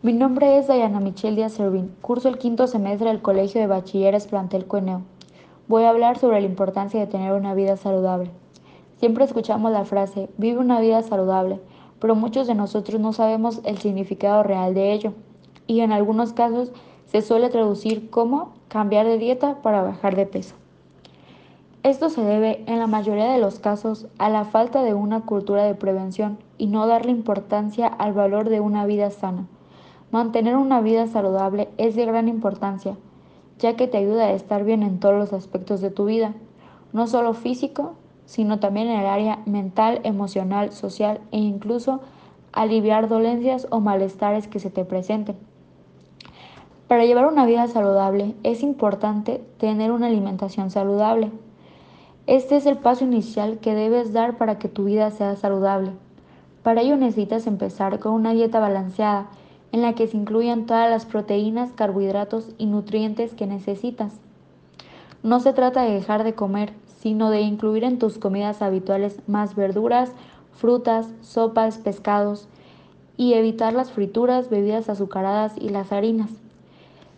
Mi nombre es Dayana Michelle Díaz Servín, curso el quinto semestre del Colegio de Bachilleres Plantel Cueneo. Voy a hablar sobre la importancia de tener una vida saludable. Siempre escuchamos la frase, vive una vida saludable, pero muchos de nosotros no sabemos el significado real de ello, y en algunos casos se suele traducir como cambiar de dieta para bajar de peso. Esto se debe, en la mayoría de los casos, a la falta de una cultura de prevención y no darle importancia al valor de una vida sana Mantener una vida saludable es de gran importancia, ya que te ayuda a estar bien en todos los aspectos de tu vida, no solo físico, sino también en el área mental, emocional, social e incluso aliviar dolencias o malestares que se te presenten. Para llevar una vida saludable es importante tener una alimentación saludable. Este es el paso inicial que debes dar para que tu vida sea saludable. Para ello necesitas empezar con una dieta balanceada en la que se incluyan todas las proteínas, carbohidratos y nutrientes que necesitas. No se trata de dejar de comer, sino de incluir en tus comidas habituales más verduras, frutas, sopas, pescados y evitar las frituras, bebidas azucaradas y las harinas.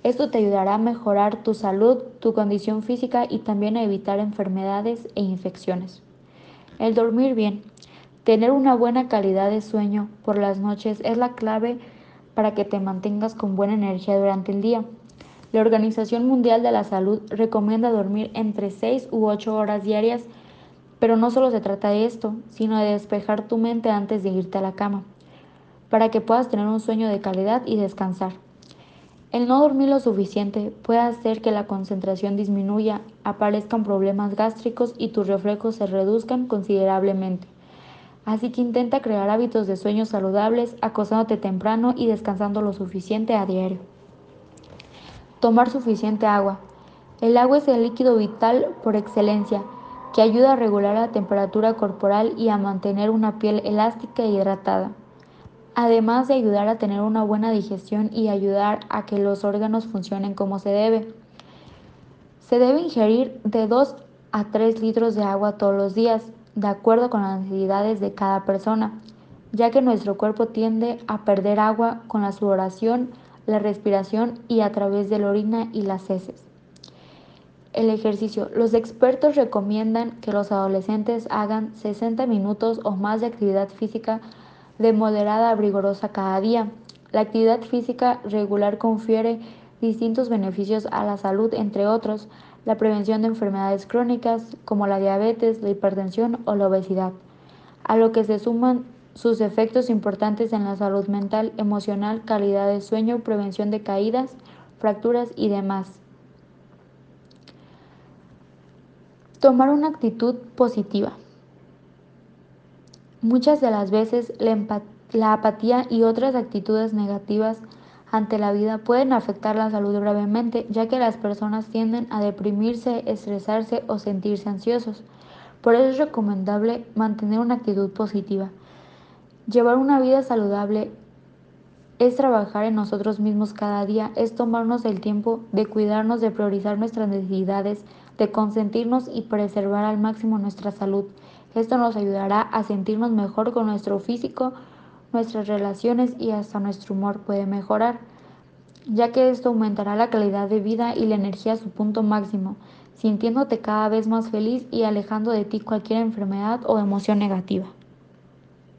Esto te ayudará a mejorar tu salud, tu condición física y también a evitar enfermedades e infecciones. El dormir bien. Tener una buena calidad de sueño por las noches es la clave para que te mantengas con buena energía durante el día. La Organización Mundial de la Salud recomienda dormir entre 6 u 8 horas diarias, pero no solo se trata de esto, sino de despejar tu mente antes de irte a la cama, para que puedas tener un sueño de calidad y descansar. El no dormir lo suficiente puede hacer que la concentración disminuya, aparezcan problemas gástricos y tus reflejos se reduzcan considerablemente. Así que intenta crear hábitos de sueños saludables, acostándote temprano y descansando lo suficiente a diario. Tomar suficiente agua. El agua es el líquido vital por excelencia, que ayuda a regular la temperatura corporal y a mantener una piel elástica e hidratada, además de ayudar a tener una buena digestión y ayudar a que los órganos funcionen como se debe. Se debe ingerir de 2 a 3 litros de agua todos los días, de acuerdo con las necesidades de cada persona, ya que nuestro cuerpo tiende a perder agua con la sudoración, la respiración y a través de la orina y las heces. El ejercicio. Los expertos recomiendan que los adolescentes hagan 60 minutos o más de actividad física de moderada a vigorosa cada día. La actividad física regular confiere distintos beneficios a la salud, entre otros, la prevención de enfermedades crónicas como la diabetes, la hipertensión o la obesidad, a lo que se suman sus efectos importantes en la salud mental, emocional, calidad de sueño, prevención de caídas, fracturas y demás. Tomar una actitud positiva. Muchas de las veces la, la apatía y otras actitudes negativas ante la vida pueden afectar la salud gravemente, ya que las personas tienden a deprimirse, estresarse o sentirse ansiosos. Por eso es recomendable mantener una actitud positiva. Llevar una vida saludable es trabajar en nosotros mismos cada día, es tomarnos el tiempo de cuidarnos, de priorizar nuestras necesidades, de consentirnos y preservar al máximo nuestra salud. Esto nos ayudará a sentirnos mejor con nuestro físico, nuestras relaciones y hasta nuestro humor puede mejorar, ya que esto aumentará la calidad de vida y la energía a su punto máximo, sintiéndote cada vez más feliz y alejando de ti cualquier enfermedad o emoción negativa.